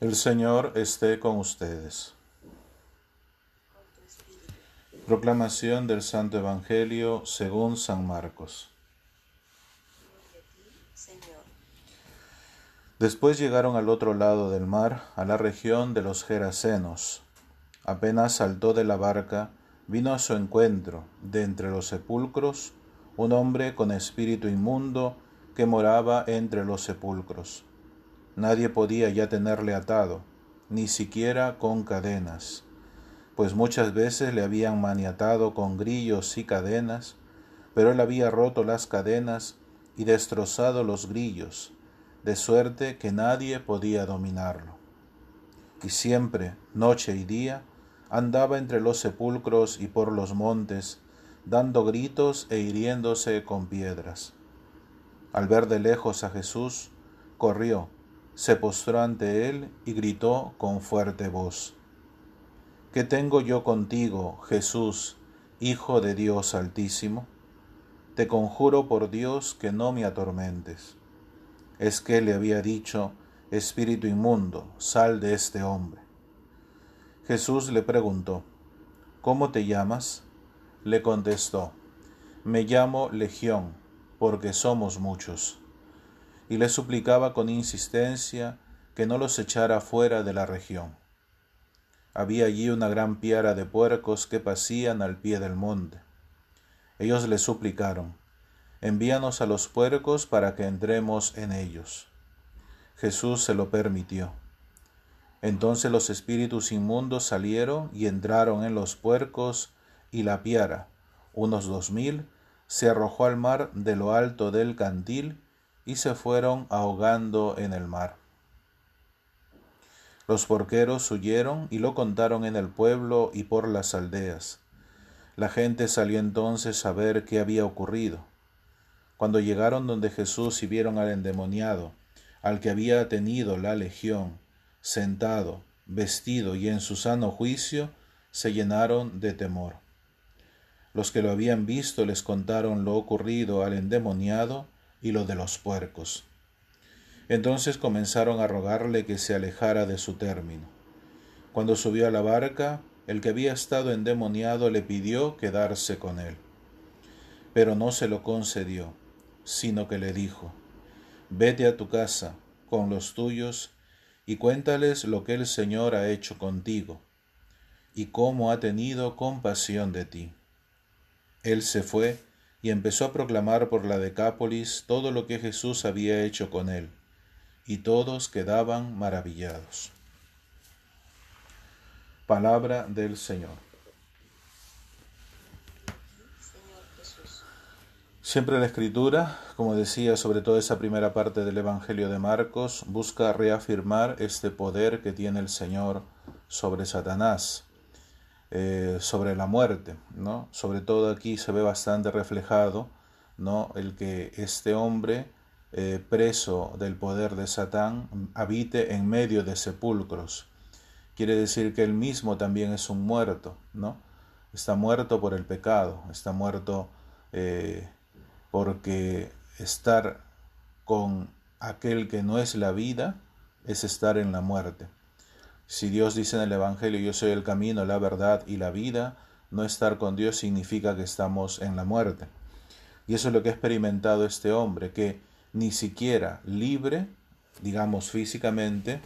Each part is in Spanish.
El Señor esté con ustedes. Proclamación del Santo Evangelio según San Marcos. Después llegaron al otro lado del mar, a la región de los Gerasenos. Apenas saltó de la barca, vino a su encuentro, de entre los sepulcros, un hombre con espíritu inmundo que moraba entre los sepulcros. Nadie podía ya tenerle atado, ni siquiera con cadenas, pues muchas veces le habían maniatado con grillos y cadenas, pero él había roto las cadenas y destrozado los grillos, de suerte que nadie podía dominarlo. Y siempre, noche y día, andaba entre los sepulcros y por los montes, dando gritos e hiriéndose con piedras. Al ver de lejos a Jesús, corrió, se postró ante él y gritó con fuerte voz, ¿Qué tengo yo contigo, Jesús, Hijo de Dios Altísimo? Te conjuro por Dios que no me atormentes. Es que le había dicho, Espíritu inmundo, sal de este hombre. Jesús le preguntó, ¿Cómo te llamas? Le contestó, Me llamo Legión, porque somos muchos y le suplicaba con insistencia que no los echara fuera de la región. Había allí una gran piara de puercos que pasían al pie del monte. Ellos le suplicaron, envíanos a los puercos para que entremos en ellos. Jesús se lo permitió. Entonces los espíritus inmundos salieron y entraron en los puercos, y la piara, unos dos mil, se arrojó al mar de lo alto del cantil y se fueron ahogando en el mar. Los porqueros huyeron y lo contaron en el pueblo y por las aldeas. La gente salió entonces a ver qué había ocurrido. Cuando llegaron donde Jesús y vieron al endemoniado, al que había tenido la legión, sentado, vestido y en su sano juicio, se llenaron de temor. Los que lo habían visto les contaron lo ocurrido al endemoniado y lo de los puercos. Entonces comenzaron a rogarle que se alejara de su término. Cuando subió a la barca, el que había estado endemoniado le pidió quedarse con él. Pero no se lo concedió, sino que le dijo, Vete a tu casa con los tuyos y cuéntales lo que el Señor ha hecho contigo y cómo ha tenido compasión de ti. Él se fue y empezó a proclamar por la Decápolis todo lo que Jesús había hecho con él, y todos quedaban maravillados. Palabra del Señor. Siempre la Escritura, como decía, sobre todo esa primera parte del Evangelio de Marcos, busca reafirmar este poder que tiene el Señor sobre Satanás eh, sobre la muerte, ¿no? Sobre todo aquí se ve bastante reflejado, ¿no? El que este hombre eh, preso del poder de Satán habite en medio de sepulcros. Quiere decir que él mismo también es un muerto, ¿no? Está muerto por el pecado, está muerto eh, porque estar con aquel que no es la vida es estar en la muerte. Si Dios dice en el Evangelio, yo soy el camino, la verdad y la vida, no estar con Dios significa que estamos en la muerte. Y eso es lo que ha experimentado este hombre, que ni siquiera libre, digamos físicamente,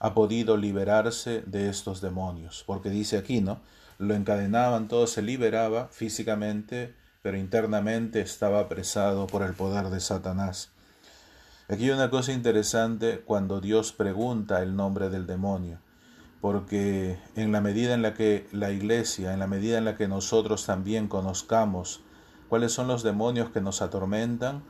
ha podido liberarse de estos demonios. Porque dice aquí, ¿no? Lo encadenaban, todo se liberaba físicamente, pero internamente estaba apresado por el poder de Satanás. Aquí hay una cosa interesante cuando Dios pregunta el nombre del demonio porque en la medida en la que la iglesia, en la medida en la que nosotros también conozcamos cuáles son los demonios que nos atormentan,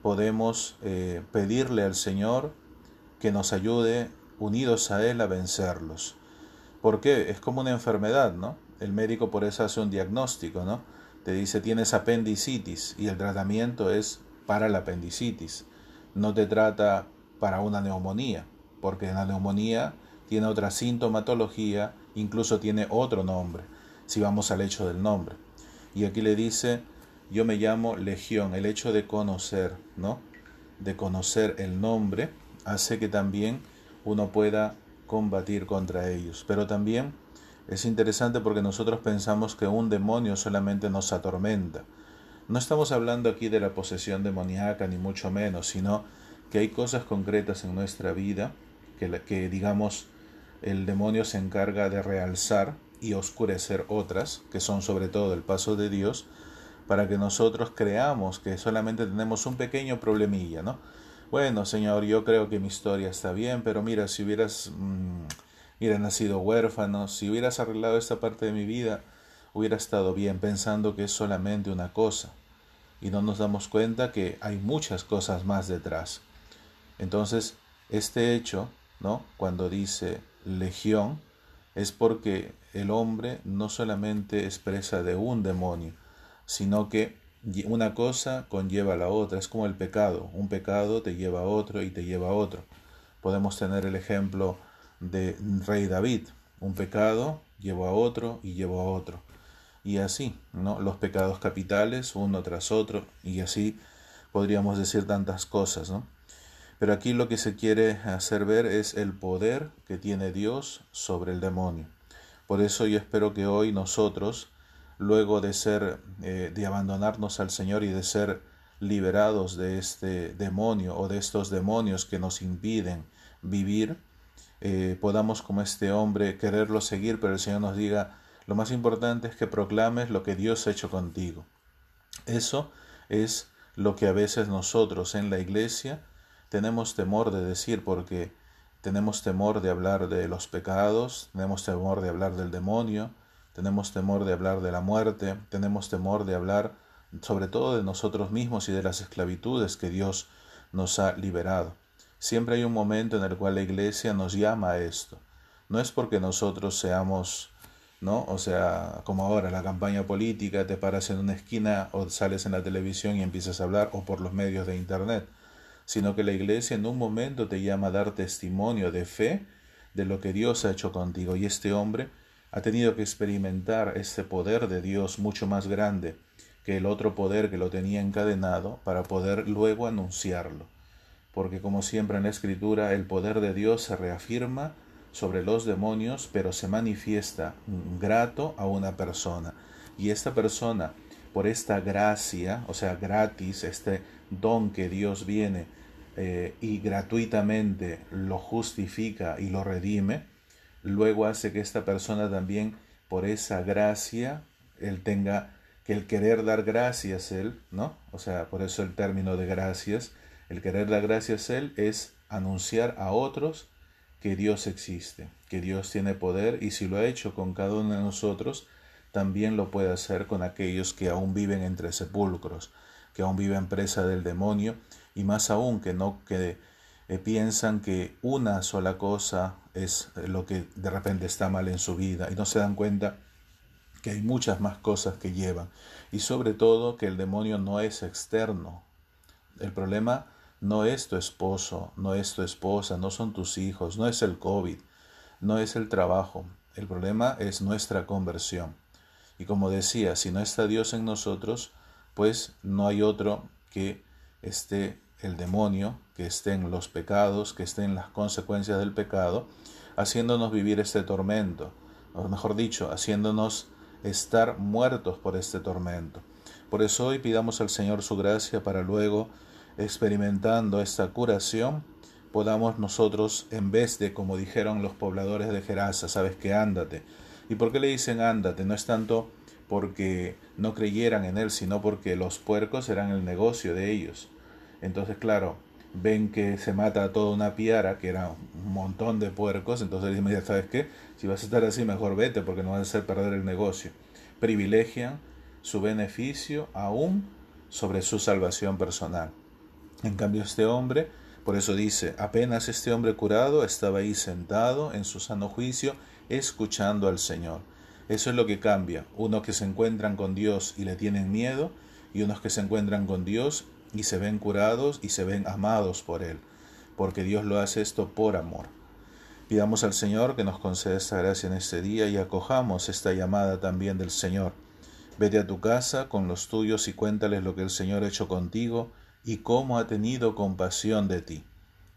podemos eh, pedirle al Señor que nos ayude unidos a Él a vencerlos. Porque es como una enfermedad, ¿no? El médico por eso hace un diagnóstico, ¿no? Te dice tienes apendicitis y el tratamiento es para la apendicitis. No te trata para una neumonía, porque en la neumonía tiene otra sintomatología, incluso tiene otro nombre, si vamos al hecho del nombre. Y aquí le dice, yo me llamo Legión, el hecho de conocer, ¿no? De conocer el nombre hace que también uno pueda combatir contra ellos. Pero también es interesante porque nosotros pensamos que un demonio solamente nos atormenta. No estamos hablando aquí de la posesión demoníaca, ni mucho menos, sino que hay cosas concretas en nuestra vida que, que digamos, el demonio se encarga de realzar y oscurecer otras, que son sobre todo el paso de Dios, para que nosotros creamos que solamente tenemos un pequeño problemilla, ¿no? Bueno, Señor, yo creo que mi historia está bien, pero mira, si hubieras, mm, nacido huérfano, si hubieras arreglado esta parte de mi vida, hubiera estado bien, pensando que es solamente una cosa. Y no nos damos cuenta que hay muchas cosas más detrás. Entonces, este hecho, ¿no? Cuando dice legión, es porque el hombre no solamente expresa de un demonio, sino que una cosa conlleva a la otra, es como el pecado, un pecado te lleva a otro y te lleva a otro. Podemos tener el ejemplo de rey David, un pecado llevó a otro y llevó a otro. Y así, ¿no? Los pecados capitales uno tras otro y así podríamos decir tantas cosas, ¿no? Pero aquí lo que se quiere hacer ver es el poder que tiene Dios sobre el demonio. Por eso yo espero que hoy nosotros luego de ser, eh, de abandonarnos al Señor y de ser liberados de este demonio o de estos demonios que nos impiden vivir, eh, podamos como este hombre quererlo seguir, pero el Señor nos diga, lo más importante es que proclames lo que Dios ha hecho contigo. Eso es lo que a veces nosotros en la iglesia tenemos temor de decir porque tenemos temor de hablar de los pecados, tenemos temor de hablar del demonio, tenemos temor de hablar de la muerte, tenemos temor de hablar sobre todo de nosotros mismos y de las esclavitudes que Dios nos ha liberado. Siempre hay un momento en el cual la iglesia nos llama a esto. No es porque nosotros seamos, ¿no? O sea, como ahora la campaña política, te paras en una esquina o sales en la televisión y empiezas a hablar o por los medios de internet, sino que la iglesia en un momento te llama a dar testimonio de fe de lo que Dios ha hecho contigo. Y este hombre ha tenido que experimentar este poder de Dios mucho más grande que el otro poder que lo tenía encadenado para poder luego anunciarlo. Porque como siempre en la escritura el poder de Dios se reafirma sobre los demonios, pero se manifiesta grato a una persona. Y esta persona, por esta gracia, o sea, gratis, este don que Dios viene eh, y gratuitamente lo justifica y lo redime, luego hace que esta persona también, por esa gracia, él tenga que el querer dar gracias él, ¿no? O sea, por eso el término de gracias, el querer dar gracias él es anunciar a otros que Dios existe, que Dios tiene poder y si lo ha hecho con cada uno de nosotros, también lo puede hacer con aquellos que aún viven entre sepulcros, que aún viven presa del demonio y más aún que no que eh, piensan que una sola cosa es eh, lo que de repente está mal en su vida y no se dan cuenta que hay muchas más cosas que llevan y sobre todo que el demonio no es externo. El problema no es tu esposo, no es tu esposa, no son tus hijos, no es el COVID, no es el trabajo. El problema es nuestra conversión. Y como decía, si no está Dios en nosotros, pues no hay otro que esté el demonio, que estén los pecados, que estén las consecuencias del pecado, haciéndonos vivir este tormento, o mejor dicho, haciéndonos estar muertos por este tormento. Por eso hoy pidamos al Señor su gracia para luego, experimentando esta curación, podamos nosotros, en vez de como dijeron los pobladores de Gerasa, sabes que ándate. ¿Y por qué le dicen ándate? No es tanto porque no creyeran en él, sino porque los puercos eran el negocio de ellos. Entonces, claro, ven que se mata a toda una piara, que era un montón de puercos, entonces dicen, ¿sabes qué? Si vas a estar así, mejor vete, porque no vas a hacer perder el negocio. Privilegian su beneficio aún sobre su salvación personal. En cambio, este hombre, por eso dice, apenas este hombre curado estaba ahí sentado en su sano juicio, escuchando al Señor. Eso es lo que cambia. Unos que se encuentran con Dios y le tienen miedo, y unos que se encuentran con Dios y se ven curados y se ven amados por Él, porque Dios lo hace esto por amor. Pidamos al Señor que nos conceda esta gracia en este día y acojamos esta llamada también del Señor. Vete a tu casa con los tuyos y cuéntales lo que el Señor ha hecho contigo y cómo ha tenido compasión de ti.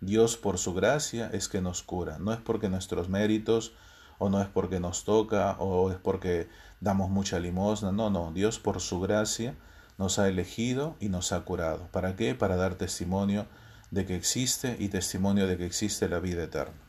Dios por su gracia es que nos cura, no es porque nuestros méritos o no es porque nos toca o es porque damos mucha limosna, no, no, Dios por su gracia nos ha elegido y nos ha curado. ¿Para qué? Para dar testimonio de que existe y testimonio de que existe la vida eterna.